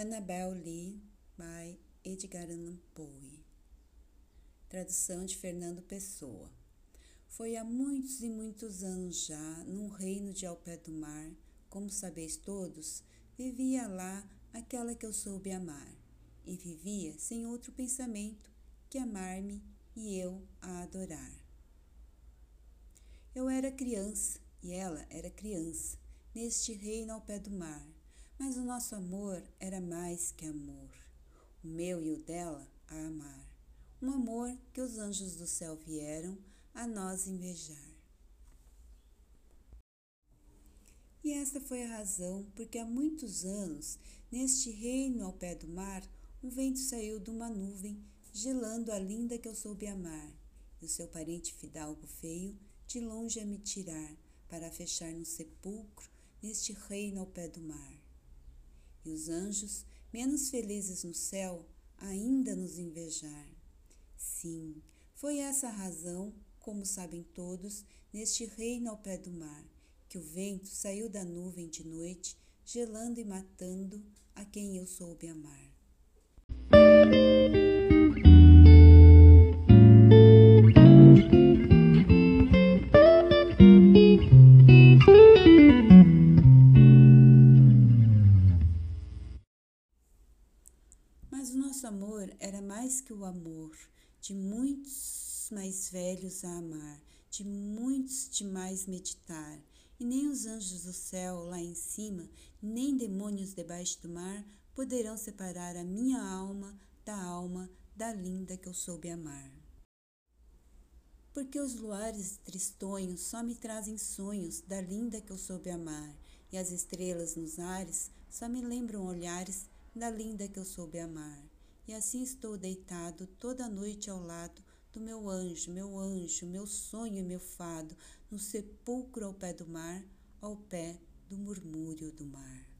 Annabel Lee, by Edgar Allan Poe. Tradução de Fernando Pessoa. Foi há muitos e muitos anos já, num reino de ao pé do mar, como sabeis todos, vivia lá aquela que eu soube amar, e vivia sem outro pensamento que amar-me e eu a adorar. Eu era criança e ela era criança, neste reino ao pé do mar mas o nosso amor era mais que amor, o meu e o dela a amar. Um amor que os anjos do céu vieram a nós invejar. E esta foi a razão porque há muitos anos, neste reino ao pé do mar, um vento saiu de uma nuvem, gelando a linda que eu soube amar, e o seu parente fidalgo feio, de longe a me tirar, para fechar no sepulcro, neste reino ao pé do mar e os anjos, menos felizes no céu, ainda nos invejar. Sim, foi essa a razão, como sabem todos, neste reino ao pé do mar, que o vento saiu da nuvem de noite, gelando e matando a quem eu soube amar. Mas o nosso amor era mais que o amor de muitos mais velhos a amar, de muitos de mais meditar. E nem os anjos do céu lá em cima, nem demônios debaixo do mar poderão separar a minha alma da alma da linda que eu soube amar. Porque os luares tristonhos só me trazem sonhos da linda que eu soube amar, e as estrelas nos ares só me lembram olhares da linda que eu soube amar. E assim estou deitado toda noite ao lado do meu anjo, meu anjo, meu sonho e meu fado, no sepulcro ao pé do mar, ao pé do murmúrio do mar.